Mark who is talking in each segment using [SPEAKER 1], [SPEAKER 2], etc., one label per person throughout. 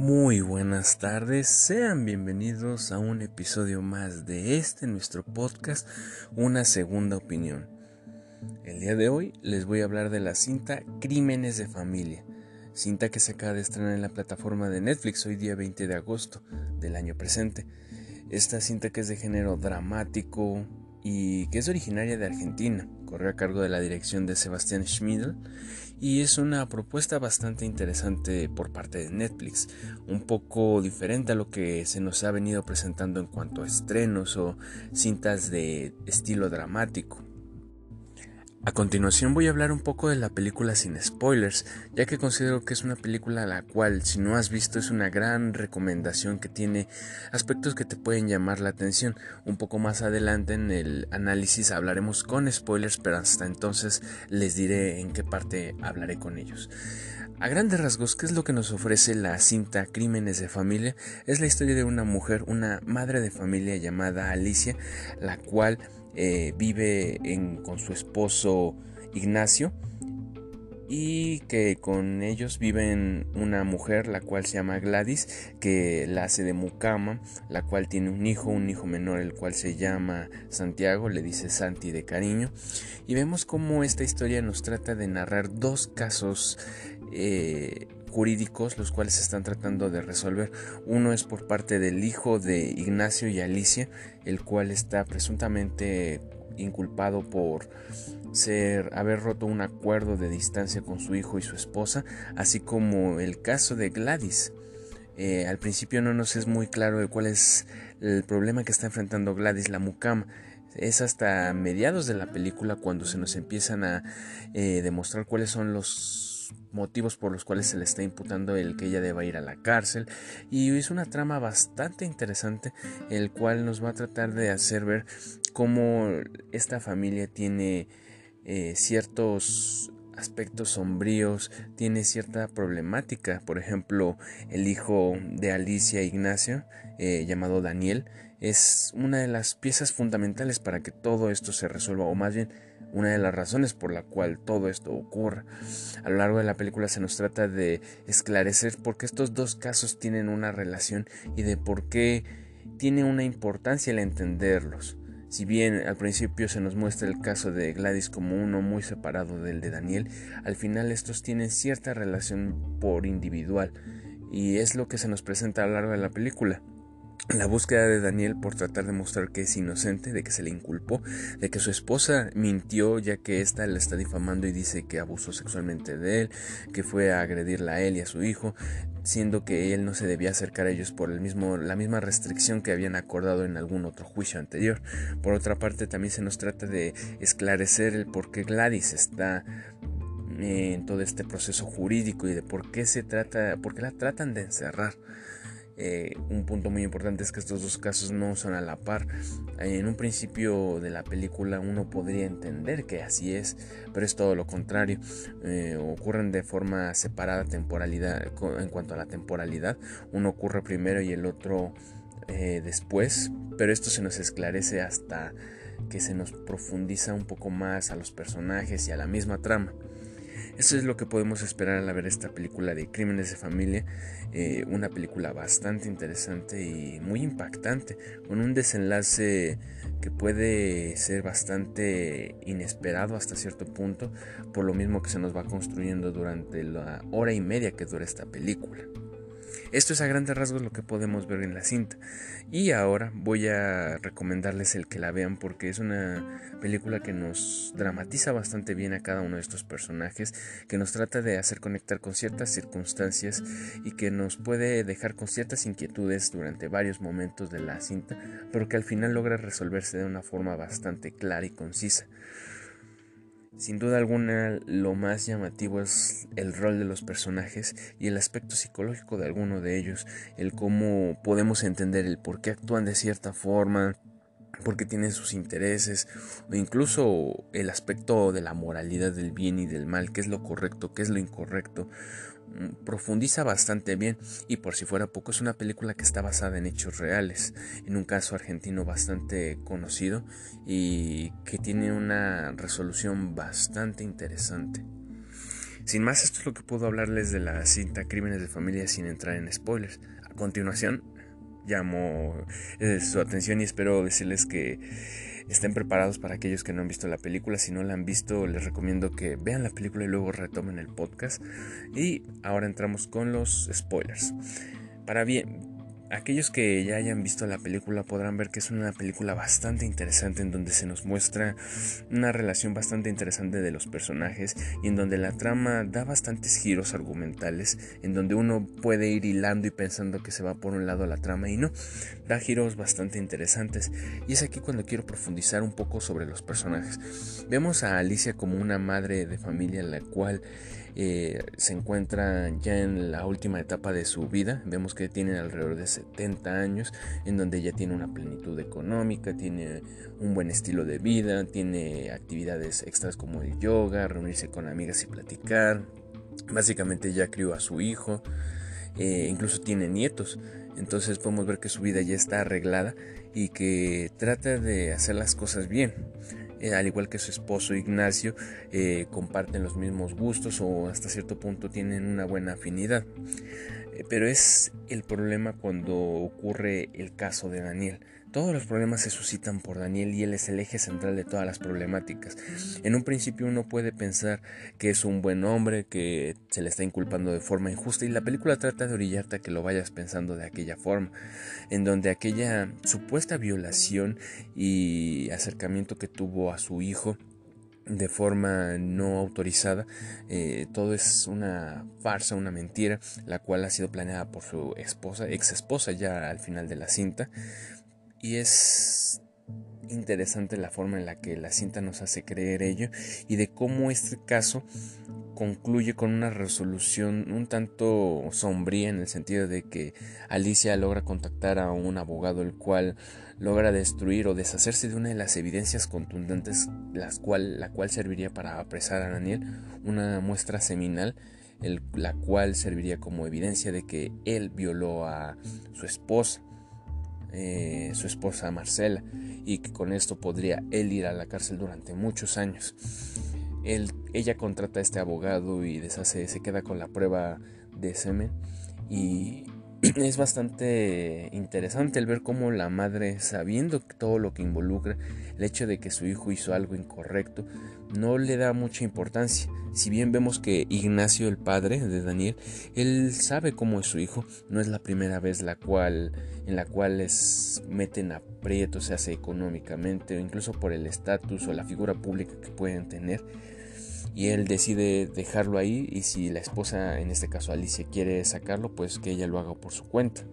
[SPEAKER 1] Muy buenas tardes, sean bienvenidos a un episodio más de este nuestro podcast, Una Segunda Opinión. El día de hoy les voy a hablar de la cinta Crímenes de Familia, cinta que se acaba de estrenar en la plataforma de Netflix hoy día 20 de agosto del año presente. Esta cinta que es de género dramático y que es originaria de Argentina, corre a cargo de la dirección de Sebastián Schmidl y es una propuesta bastante interesante por parte de Netflix, un poco diferente a lo que se nos ha venido presentando en cuanto a estrenos o cintas de estilo dramático. A continuación voy a hablar un poco de la película sin spoilers, ya que considero que es una película a la cual si no has visto es una gran recomendación que tiene aspectos que te pueden llamar la atención. Un poco más adelante en el análisis hablaremos con spoilers, pero hasta entonces les diré en qué parte hablaré con ellos. A grandes rasgos, ¿qué es lo que nos ofrece la cinta Crímenes de Familia? Es la historia de una mujer, una madre de familia llamada Alicia, la cual eh, vive con su esposo Ignacio y que con ellos viven una mujer la cual se llama Gladys que la hace de mucama la cual tiene un hijo un hijo menor el cual se llama Santiago le dice Santi de cariño. Y vemos cómo esta historia nos trata de narrar dos casos eh, jurídicos los cuales se están tratando de resolver. Uno es por parte del hijo de Ignacio y Alicia, el cual está presuntamente inculpado por ser haber roto un acuerdo de distancia con su hijo y su esposa, así como el caso de Gladys. Eh, al principio no nos es muy claro cuál es el problema que está enfrentando Gladys, la mucama. Es hasta mediados de la película cuando se nos empiezan a eh, demostrar cuáles son los motivos por los cuales se le está imputando el que ella deba ir a la cárcel y es una trama bastante interesante el cual nos va a tratar de hacer ver cómo esta familia tiene eh, ciertos aspectos sombríos, tiene cierta problemática. Por ejemplo, el hijo de Alicia Ignacio, eh, llamado Daniel, es una de las piezas fundamentales para que todo esto se resuelva, o más bien una de las razones por la cual todo esto ocurre. A lo largo de la película se nos trata de esclarecer por qué estos dos casos tienen una relación y de por qué tiene una importancia el entenderlos. Si bien al principio se nos muestra el caso de Gladys como uno muy separado del de Daniel, al final estos tienen cierta relación por individual y es lo que se nos presenta a lo largo de la película la búsqueda de Daniel por tratar de mostrar que es inocente, de que se le inculpó, de que su esposa mintió ya que ésta le está difamando y dice que abusó sexualmente de él, que fue a agredirla a él y a su hijo, siendo que él no se debía acercar a ellos por el mismo, la misma restricción que habían acordado en algún otro juicio anterior. Por otra parte, también se nos trata de esclarecer el por qué Gladys está en todo este proceso jurídico y de por qué se trata, por qué la tratan de encerrar. Eh, un punto muy importante es que estos dos casos no son a la par. En un principio de la película uno podría entender que así es, pero es todo lo contrario. Eh, ocurren de forma separada temporalidad en cuanto a la temporalidad. Uno ocurre primero y el otro eh, después, pero esto se nos esclarece hasta que se nos profundiza un poco más a los personajes y a la misma trama. Eso es lo que podemos esperar al ver esta película de Crímenes de Familia, eh, una película bastante interesante y muy impactante, con un desenlace que puede ser bastante inesperado hasta cierto punto, por lo mismo que se nos va construyendo durante la hora y media que dura esta película. Esto es a grandes rasgos lo que podemos ver en la cinta. Y ahora voy a recomendarles el que la vean porque es una película que nos dramatiza bastante bien a cada uno de estos personajes, que nos trata de hacer conectar con ciertas circunstancias y que nos puede dejar con ciertas inquietudes durante varios momentos de la cinta, pero que al final logra resolverse de una forma bastante clara y concisa. Sin duda alguna, lo más llamativo es el rol de los personajes y el aspecto psicológico de alguno de ellos, el cómo podemos entender el por qué actúan de cierta forma, por qué tienen sus intereses, o incluso el aspecto de la moralidad del bien y del mal, qué es lo correcto, qué es lo incorrecto, profundiza bastante bien y por si fuera poco es una película que está basada en hechos reales, en un caso argentino bastante conocido y que tiene una resolución bastante interesante. Sin más, esto es lo que puedo hablarles de la cinta Crímenes de Familia sin entrar en spoilers. A continuación, llamo eh, su atención y espero decirles que estén preparados para aquellos que no han visto la película. Si no la han visto, les recomiendo que vean la película y luego retomen el podcast. Y ahora entramos con los spoilers. Para bien, Aquellos que ya hayan visto la película podrán ver que es una película bastante interesante en donde se nos muestra una relación bastante interesante de los personajes y en donde la trama da bastantes giros argumentales, en donde uno puede ir hilando y pensando que se va por un lado la trama y no, da giros bastante interesantes. Y es aquí cuando quiero profundizar un poco sobre los personajes. Vemos a Alicia como una madre de familia la cual eh, se encuentra ya en la última etapa de su vida. Vemos que tiene alrededor de 70 años, en donde ella tiene una plenitud económica, tiene un buen estilo de vida, tiene actividades extras como el yoga, reunirse con amigas y platicar. Básicamente ya crió a su hijo, eh, incluso tiene nietos. Entonces podemos ver que su vida ya está arreglada y que trata de hacer las cosas bien. Eh, al igual que su esposo Ignacio, eh, comparten los mismos gustos o hasta cierto punto tienen una buena afinidad. Eh, pero es el problema cuando ocurre el caso de Daniel. Todos los problemas se suscitan por Daniel y él es el eje central de todas las problemáticas. En un principio uno puede pensar que es un buen hombre, que se le está inculpando de forma injusta y la película trata de orillarte a que lo vayas pensando de aquella forma, en donde aquella supuesta violación y acercamiento que tuvo a su hijo de forma no autorizada. Eh, todo es una farsa, una mentira, la cual ha sido planeada por su esposa, ex esposa ya al final de la cinta. Y es interesante la forma en la que la cinta nos hace creer ello y de cómo este caso concluye con una resolución un tanto sombría en el sentido de que Alicia logra contactar a un abogado el cual logra destruir o deshacerse de una de las evidencias contundentes las cual, la cual serviría para apresar a Daniel, una muestra seminal la cual serviría como evidencia de que él violó a su esposa eh, su esposa Marcela y que con esto podría él ir a la cárcel durante muchos años. ella contrata a este abogado y deshace, se queda con la prueba de semen y es bastante interesante el ver cómo la madre, sabiendo todo lo que involucra, el hecho de que su hijo hizo algo incorrecto, no le da mucha importancia. Si bien vemos que Ignacio, el padre de Daniel, él sabe cómo es su hijo, no es la primera vez la cual, en la cual les meten aprietos, se hace económicamente, o incluso por el estatus o la figura pública que pueden tener y él decide dejarlo ahí y si la esposa, en este caso Alicia, quiere sacarlo, pues que ella lo haga por su cuenta.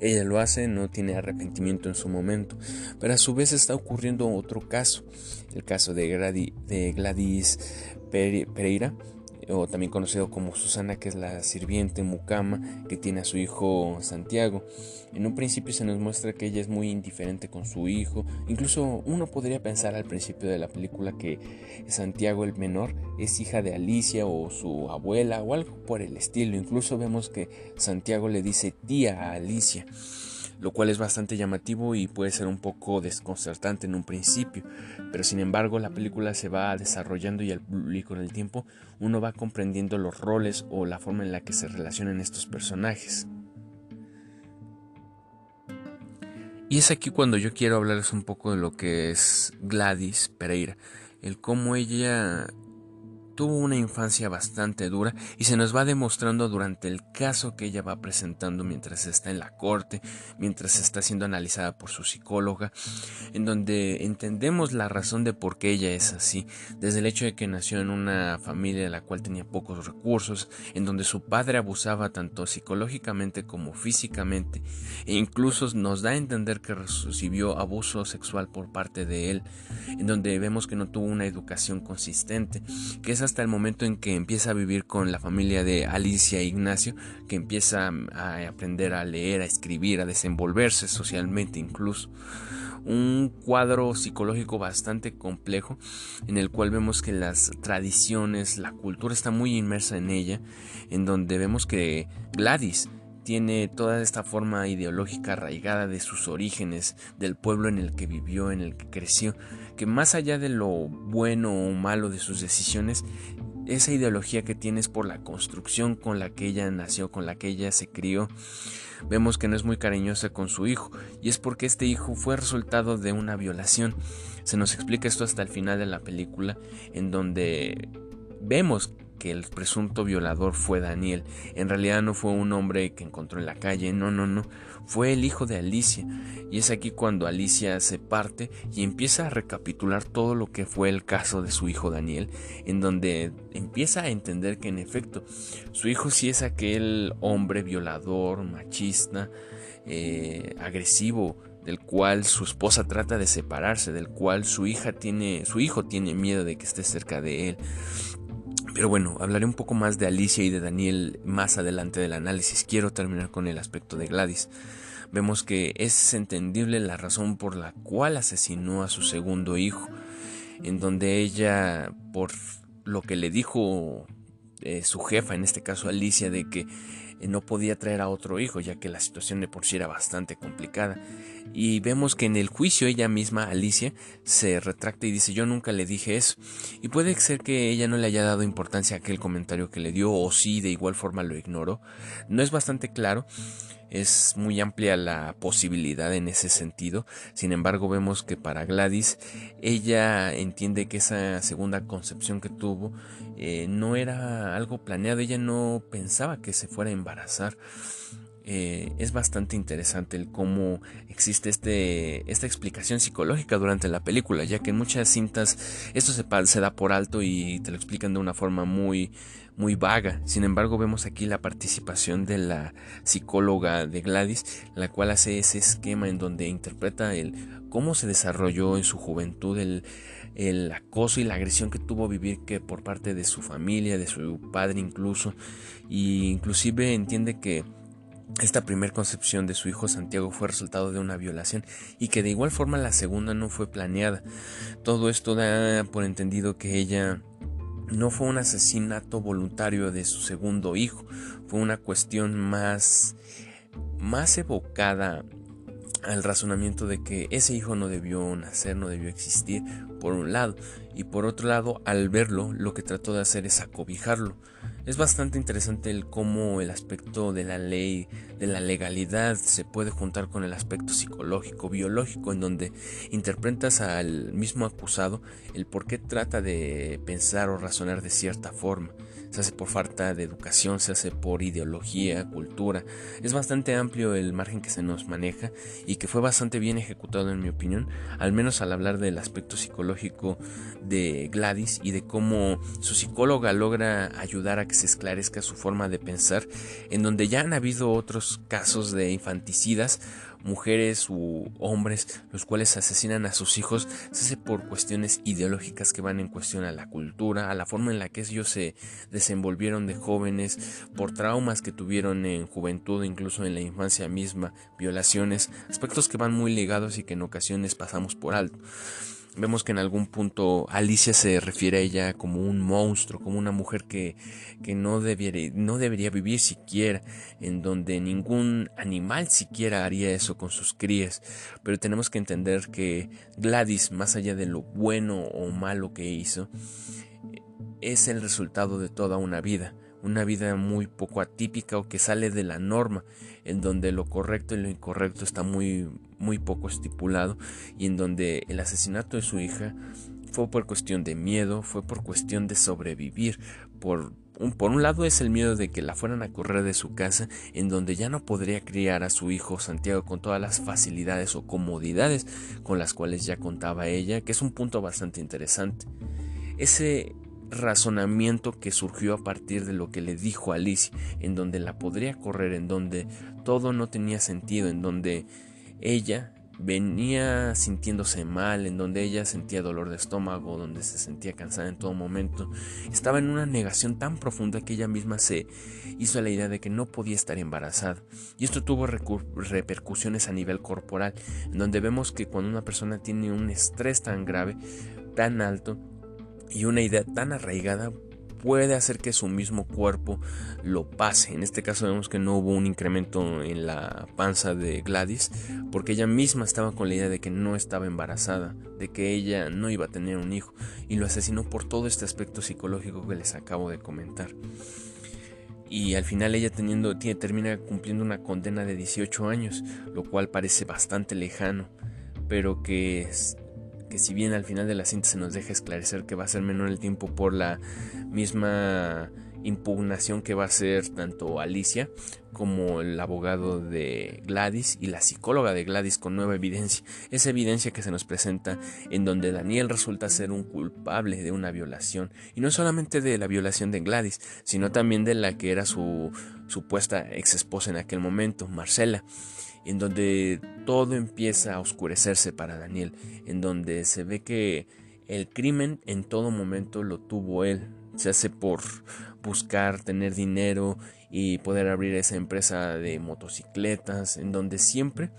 [SPEAKER 1] Ella lo hace, no tiene arrepentimiento en su momento, pero a su vez está ocurriendo otro caso, el caso de, Gladys Pereira, o también conocido como Susana, que es la sirviente mucama que tiene a su hijo Santiago. En un principio se nos muestra que ella es muy indiferente con su hijo, incluso uno podría pensar al principio de la película que Santiago el menor es hija de Alicia o su abuela o algo por el estilo, incluso vemos que Santiago le dice tía a Alicia lo cual es bastante llamativo y puede ser un poco desconcertante en un principio, pero sin embargo la película se va desarrollando y, con el tiempo uno va comprendiendo los roles o la forma en la que se relacionan estos personajes. Y es aquí cuando yo quiero hablarles un poco de lo que es Gladys Pereira, el cómo ella tuvo una infancia bastante dura y se nos va demostrando durante el caso que ella va presentando mientras está en la corte, mientras está siendo analizada por su psicóloga, en donde entendemos la razón de por qué ella es así, desde el hecho de que nació en una familia la cual tenía pocos recursos, en donde su padre abusaba tanto psicológicamente como físicamente, e incluso nos da a entender que recibió abuso sexual por parte de él, en donde vemos que no tuvo una educación consistente, que es hasta el momento en que empieza a vivir con la familia de Alicia e Ignacio, que empieza a aprender a leer, a escribir, a desenvolverse socialmente incluso. Un cuadro psicológico bastante complejo en el cual vemos que las tradiciones, la cultura está muy inmersa en ella, en donde vemos que Gladys tiene toda esta forma ideológica arraigada de sus orígenes, del pueblo en el que vivió, en el que creció, que más allá de lo bueno o malo de sus decisiones, esa ideología que tienes por la construcción con la que ella nació, con la que ella se crió. Vemos que no es muy cariñosa con su hijo y es porque este hijo fue resultado de una violación. Se nos explica esto hasta el final de la película en donde vemos que el presunto violador fue Daniel. En realidad no fue un hombre que encontró en la calle, no, no, no. Fue el hijo de Alicia. Y es aquí cuando Alicia se parte y empieza a recapitular todo lo que fue el caso de su hijo Daniel, en donde empieza a entender que en efecto su hijo sí es aquel hombre violador, machista, eh, agresivo, del cual su esposa trata de separarse, del cual su hija tiene, su hijo tiene miedo de que esté cerca de él. Pero bueno, hablaré un poco más de Alicia y de Daniel más adelante del análisis. Quiero terminar con el aspecto de Gladys. Vemos que es entendible la razón por la cual asesinó a su segundo hijo, en donde ella, por lo que le dijo eh, su jefa, en este caso Alicia, de que eh, no podía traer a otro hijo, ya que la situación de por sí era bastante complicada. Y vemos que en el juicio ella misma, Alicia, se retracta y dice yo nunca le dije eso. Y puede ser que ella no le haya dado importancia a aquel comentario que le dio, o sí, de igual forma lo ignoró. No es bastante claro, es muy amplia la posibilidad en ese sentido. Sin embargo, vemos que para Gladys, ella entiende que esa segunda concepción que tuvo eh, no era algo planeado, ella no pensaba que se fuera a embarazar. Eh, es bastante interesante el cómo existe este, esta explicación psicológica durante la película, ya que en muchas cintas esto se, se da por alto y te lo explican de una forma muy, muy vaga. Sin embargo, vemos aquí la participación de la psicóloga de Gladys, la cual hace ese esquema en donde interpreta el cómo se desarrolló en su juventud el, el acoso y la agresión que tuvo vivir que por parte de su familia, de su padre incluso, y inclusive entiende que esta primera concepción de su hijo Santiago fue resultado de una violación y que de igual forma la segunda no fue planeada. Todo esto da por entendido que ella no fue un asesinato voluntario de su segundo hijo, fue una cuestión más más evocada al razonamiento de que ese hijo no debió nacer, no debió existir, por un lado, y por otro lado, al verlo, lo que trató de hacer es acobijarlo. Es bastante interesante el cómo el aspecto de la ley, de la legalidad, se puede juntar con el aspecto psicológico, biológico, en donde interpretas al mismo acusado el por qué trata de pensar o razonar de cierta forma se hace por falta de educación, se hace por ideología, cultura. Es bastante amplio el margen que se nos maneja y que fue bastante bien ejecutado en mi opinión, al menos al hablar del aspecto psicológico de Gladys y de cómo su psicóloga logra ayudar a que se esclarezca su forma de pensar, en donde ya han habido otros casos de infanticidas mujeres u hombres los cuales asesinan a sus hijos se hace por cuestiones ideológicas que van en cuestión a la cultura, a la forma en la que ellos se desenvolvieron de jóvenes, por traumas que tuvieron en juventud, incluso en la infancia misma, violaciones, aspectos que van muy ligados y que en ocasiones pasamos por alto. Vemos que en algún punto Alicia se refiere a ella como un monstruo, como una mujer que, que no, no debería vivir siquiera, en donde ningún animal siquiera haría eso con sus crías. Pero tenemos que entender que Gladys, más allá de lo bueno o malo que hizo, es el resultado de toda una vida una vida muy poco atípica o que sale de la norma, en donde lo correcto y lo incorrecto está muy, muy poco estipulado y en donde el asesinato de su hija fue por cuestión de miedo, fue por cuestión de sobrevivir, por un, por un lado es el miedo de que la fueran a correr de su casa, en donde ya no podría criar a su hijo Santiago con todas las facilidades o comodidades con las cuales ya contaba ella, que es un punto bastante interesante. Ese razonamiento que surgió a partir de lo que le dijo Alicia, en donde la podría correr, en donde todo no tenía sentido, en donde ella venía sintiéndose mal, en donde ella sentía dolor de estómago, donde se sentía cansada en todo momento, estaba en una negación tan profunda que ella misma se hizo la idea de que no podía estar embarazada. Y esto tuvo repercusiones a nivel corporal, en donde vemos que cuando una persona tiene un estrés tan grave, tan alto, y una idea tan arraigada puede hacer que su mismo cuerpo lo pase. En este caso vemos que no hubo un incremento en la panza de Gladys porque ella misma estaba con la idea de que no estaba embarazada, de que ella no iba a tener un hijo y lo asesinó por todo este aspecto psicológico que les acabo de comentar. Y al final ella teniendo, tiene, termina cumpliendo una condena de 18 años, lo cual parece bastante lejano, pero que que si bien al final de la cinta se nos deja esclarecer que va a ser menor el tiempo por la misma impugnación que va a ser tanto Alicia como el abogado de Gladys y la psicóloga de Gladys con nueva evidencia. Esa evidencia que se nos presenta en donde Daniel resulta ser un culpable de una violación. Y no solamente de la violación de Gladys, sino también de la que era su supuesta ex esposa en aquel momento, Marcela en donde todo empieza a oscurecerse para Daniel, en donde se ve que el crimen en todo momento lo tuvo él, se hace por buscar tener dinero y poder abrir esa empresa de motocicletas, en donde siempre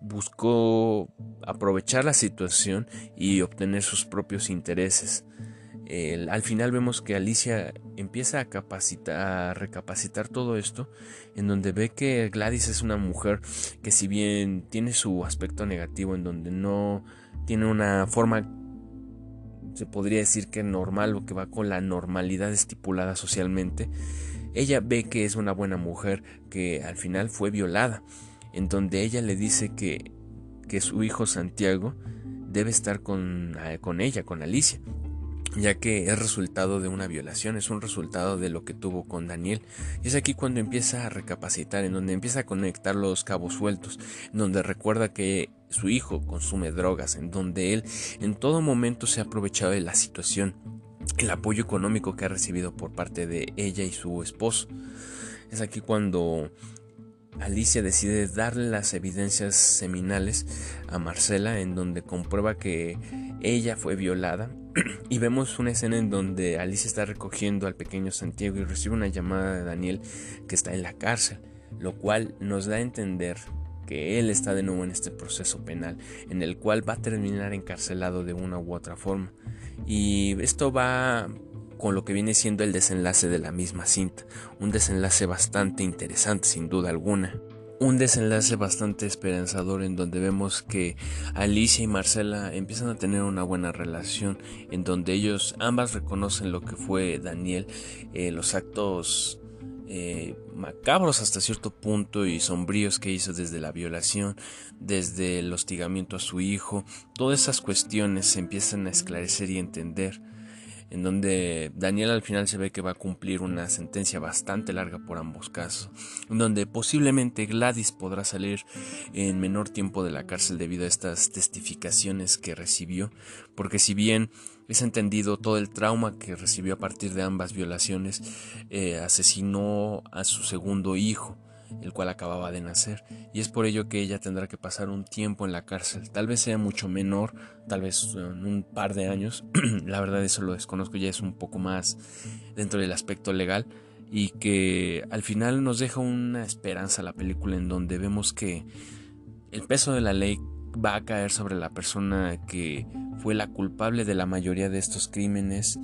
[SPEAKER 1] buscó aprovechar la situación y obtener sus propios intereses. Al final vemos que Alicia empieza a, capacitar, a recapacitar todo esto, en donde ve que Gladys es una mujer que si bien tiene su aspecto negativo, en donde no tiene una forma, se podría decir que normal o que va con la normalidad estipulada socialmente, ella ve que es una buena mujer que al final fue violada, en donde ella le dice que, que su hijo Santiago debe estar con, con ella, con Alicia ya que es resultado de una violación, es un resultado de lo que tuvo con Daniel. Y es aquí cuando empieza a recapacitar, en donde empieza a conectar los cabos sueltos, en donde recuerda que su hijo consume drogas, en donde él en todo momento se ha aprovechado de la situación, el apoyo económico que ha recibido por parte de ella y su esposo. Es aquí cuando Alicia decide darle las evidencias seminales a Marcela en donde comprueba que ella fue violada y vemos una escena en donde Alicia está recogiendo al pequeño Santiago y recibe una llamada de Daniel que está en la cárcel, lo cual nos da a entender que él está de nuevo en este proceso penal en el cual va a terminar encarcelado de una u otra forma. Y esto va con lo que viene siendo el desenlace de la misma cinta, un desenlace bastante interesante sin duda alguna. Un desenlace bastante esperanzador en donde vemos que Alicia y Marcela empiezan a tener una buena relación, en donde ellos ambas reconocen lo que fue Daniel, eh, los actos eh, macabros hasta cierto punto y sombríos que hizo desde la violación, desde el hostigamiento a su hijo, todas esas cuestiones se empiezan a esclarecer y entender en donde Daniel al final se ve que va a cumplir una sentencia bastante larga por ambos casos, en donde posiblemente Gladys podrá salir en menor tiempo de la cárcel debido a estas testificaciones que recibió, porque si bien es entendido todo el trauma que recibió a partir de ambas violaciones, eh, asesinó a su segundo hijo, el cual acababa de nacer, y es por ello que ella tendrá que pasar un tiempo en la cárcel, tal vez sea mucho menor, tal vez en un par de años, la verdad eso lo desconozco, ya es un poco más dentro del aspecto legal, y que al final nos deja una esperanza la película en donde vemos que el peso de la ley va a caer sobre la persona que fue la culpable de la mayoría de estos crímenes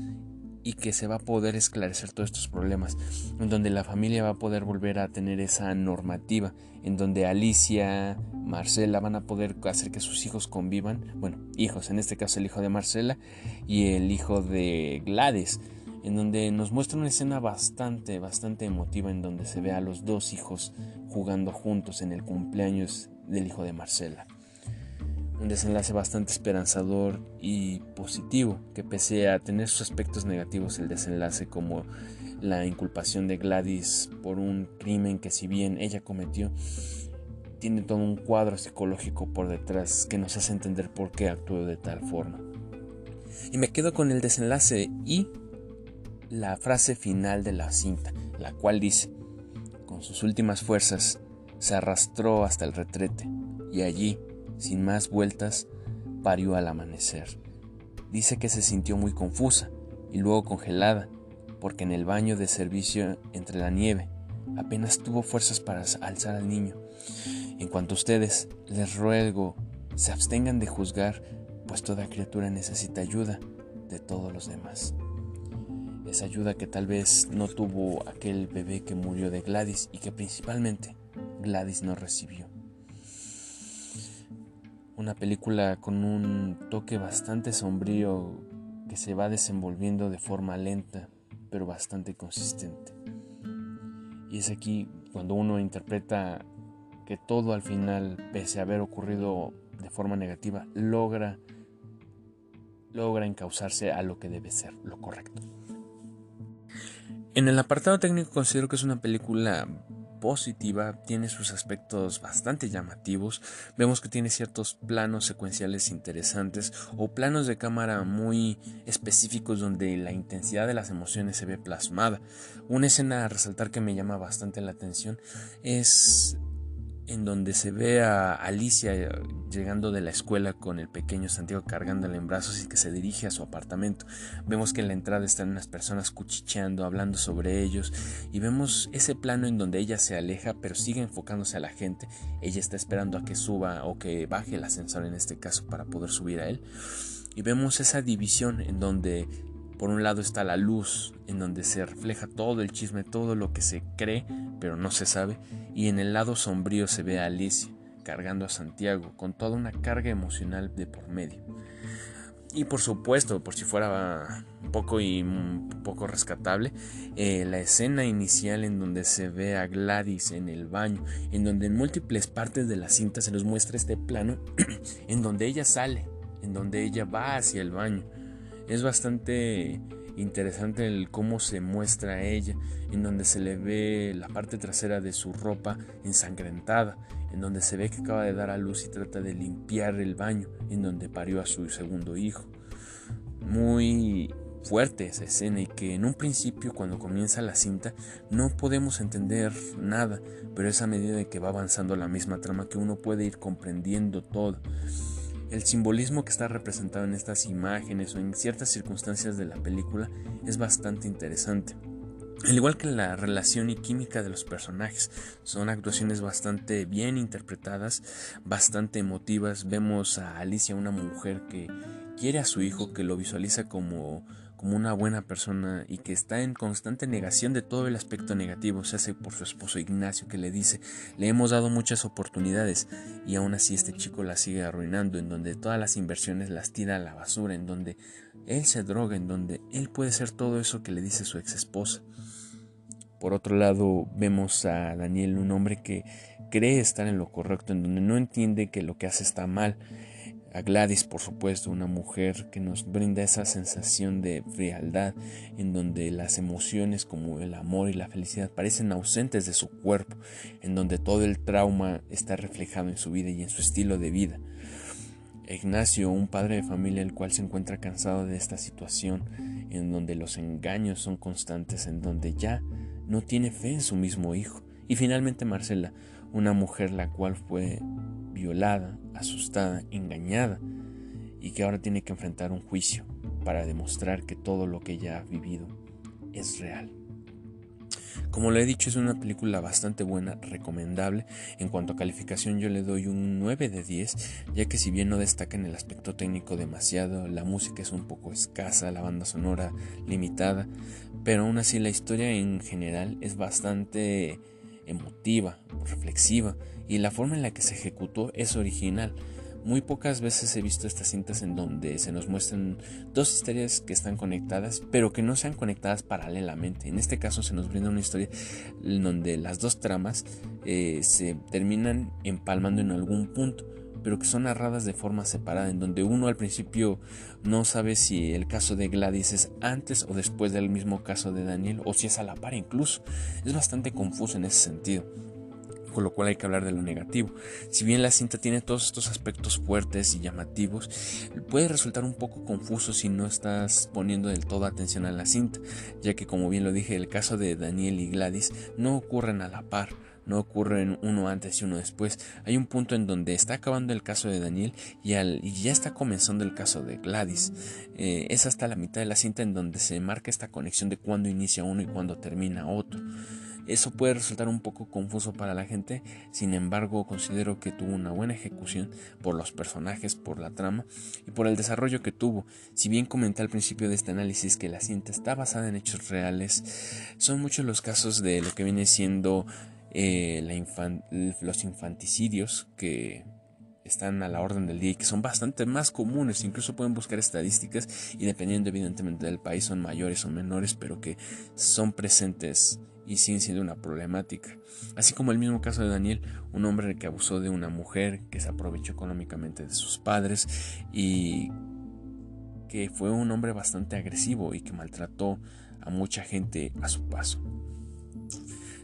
[SPEAKER 1] y que se va a poder esclarecer todos estos problemas, en donde la familia va a poder volver a tener esa normativa, en donde Alicia, Marcela van a poder hacer que sus hijos convivan, bueno, hijos, en este caso el hijo de Marcela y el hijo de Gladys, en donde nos muestra una escena bastante, bastante emotiva, en donde se ve a los dos hijos jugando juntos en el cumpleaños del hijo de Marcela un desenlace bastante esperanzador y positivo, que pese a tener sus aspectos negativos, el desenlace como la inculpación de Gladys por un crimen que si bien ella cometió, tiene todo un cuadro psicológico por detrás que nos hace entender por qué actuó de tal forma. Y me quedo con el desenlace y la frase final de la cinta, la cual dice, con sus últimas fuerzas, se arrastró hasta el retrete y allí sin más vueltas, parió al amanecer. Dice que se sintió muy confusa y luego congelada, porque en el baño de servicio entre la nieve apenas tuvo fuerzas para alzar al niño. En cuanto a ustedes, les ruego se abstengan de juzgar, pues toda criatura necesita ayuda de todos los demás. esa ayuda que tal vez no tuvo aquel bebé que murió de Gladys y que principalmente Gladys no recibió. Una película con un toque bastante sombrío que se va desenvolviendo de forma lenta pero bastante consistente. Y es aquí cuando uno interpreta que todo al final, pese a haber ocurrido de forma negativa, logra logra encauzarse a lo que debe ser, lo correcto. En el apartado técnico considero que es una película positiva, tiene sus aspectos bastante llamativos, vemos que tiene ciertos planos secuenciales interesantes o planos de cámara muy específicos donde la intensidad de las emociones se ve plasmada. Una escena a resaltar que me llama bastante la atención es en donde se ve a Alicia eh, llegando de la escuela con el pequeño Santiago cargándole en brazos y que se dirige a su apartamento. Vemos que en la entrada están unas personas cuchicheando, hablando sobre ellos y vemos ese plano en donde ella se aleja pero sigue enfocándose a la gente. Ella está esperando a que suba o que baje el ascensor en este caso para poder subir a él. Y vemos esa división en donde por un lado está la luz, en donde se refleja todo el chisme, todo lo que se cree, pero no se sabe, y en el lado sombrío se ve a Alicia, cargando a Santiago, con toda una carga emocional de por medio. Y por supuesto, por si fuera poco y poco rescatable, eh, la escena inicial en donde se ve a Gladys en el baño, en donde en múltiples partes de la cinta se nos muestra este plano, en donde ella sale, en donde ella va hacia el baño, es bastante interesante cómo se muestra ella, en donde se le ve la parte trasera de su ropa ensangrentada, en donde se ve que acaba de dar a luz y trata de limpiar el baño, en donde parió a su segundo hijo. Muy fuerte esa escena y que en un principio cuando comienza la cinta no podemos entender nada, pero es a medida de que va avanzando la misma trama que uno puede ir comprendiendo todo. El simbolismo que está representado en estas imágenes o en ciertas circunstancias de la película es bastante interesante. Al igual que la relación y química de los personajes, son actuaciones bastante bien interpretadas, bastante emotivas. Vemos a Alicia, una mujer que quiere a su hijo, que lo visualiza como como una buena persona y que está en constante negación de todo el aspecto negativo, se hace por su esposo Ignacio que le dice, le hemos dado muchas oportunidades y aún así este chico la sigue arruinando, en donde todas las inversiones las tira a la basura, en donde él se droga, en donde él puede ser todo eso que le dice su ex esposa. Por otro lado, vemos a Daniel, un hombre que cree estar en lo correcto, en donde no entiende que lo que hace está mal, a Gladys, por supuesto, una mujer que nos brinda esa sensación de frialdad en donde las emociones como el amor y la felicidad parecen ausentes de su cuerpo, en donde todo el trauma está reflejado en su vida y en su estilo de vida. Ignacio, un padre de familia el cual se encuentra cansado de esta situación, en donde los engaños son constantes, en donde ya no tiene fe en su mismo hijo. Y finalmente Marcela, una mujer la cual fue violada, asustada, engañada y que ahora tiene que enfrentar un juicio para demostrar que todo lo que ella ha vivido es real. Como lo he dicho, es una película bastante buena, recomendable. En cuanto a calificación, yo le doy un 9 de 10, ya que si bien no destaca en el aspecto técnico demasiado, la música es un poco escasa, la banda sonora limitada, pero aún así la historia en general es bastante emotiva, reflexiva y la forma en la que se ejecutó es original. Muy pocas veces he visto estas cintas en donde se nos muestran dos historias que están conectadas, pero que no sean conectadas paralelamente. En este caso se nos brinda una historia en donde las dos tramas eh, se terminan empalmando en algún punto, pero que son narradas de forma separada, en donde uno al principio no sabe si el caso de Gladys es antes o después del mismo caso de Daniel, o si es a la par incluso. Es bastante confuso en ese sentido con lo cual hay que hablar de lo negativo. Si bien la cinta tiene todos estos aspectos fuertes y llamativos, puede resultar un poco confuso si no estás poniendo del todo atención a la cinta, ya que como bien lo dije, el caso de Daniel y Gladys no ocurren a la par, no ocurren uno antes y uno después. Hay un punto en donde está acabando el caso de Daniel y, ya está comenzando el caso de Gladys. Eh, es hasta la mitad de la cinta en donde se marca esta conexión de cuándo inicia uno y cuándo termina otro. Eso puede resultar un poco confuso para la gente, sin embargo considero que tuvo una buena ejecución por los personajes, por la trama y por el desarrollo que tuvo. Si bien comenté al principio de este análisis que la cinta está basada en hechos reales, son muchos los casos de lo que viene siendo eh, los infanticidios que están a la orden del día y que son bastante más comunes, incluso pueden buscar estadísticas y dependiendo evidentemente del país son mayores o menores, pero que son presentes y siguen siendo una problemática. Así como el mismo caso de Daniel, un hombre que abusó de una mujer, que se aprovechó económicamente de sus padres y que fue un hombre bastante agresivo y que maltrató a mucha gente a su paso.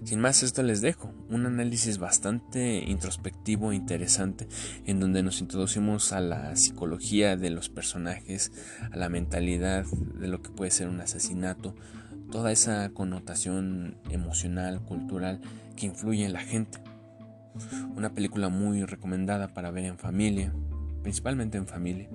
[SPEAKER 1] Sin más, esto les dejo, un análisis bastante introspectivo e interesante en donde nos introducimos a la psicología de los personajes, a la mentalidad de lo que puede ser un asesinato, toda esa connotación emocional, cultural que influye en la gente. Una película muy recomendada para ver en familia, principalmente en familia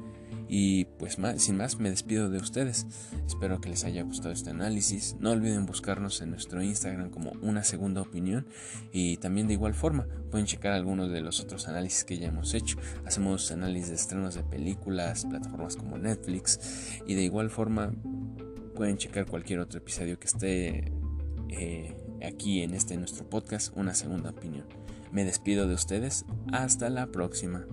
[SPEAKER 1] y pues sin más me despido de ustedes. Espero que les haya gustado este análisis. No olviden buscarnos en nuestro Instagram como una segunda opinión y también de igual forma pueden checar algunos de los otros análisis que ya hemos hecho. Hacemos análisis de estrenos de películas, plataformas como Netflix y de igual forma pueden checar cualquier otro episodio que esté eh, aquí en este nuestro podcast, una segunda opinión. Me despido de ustedes. Hasta la próxima.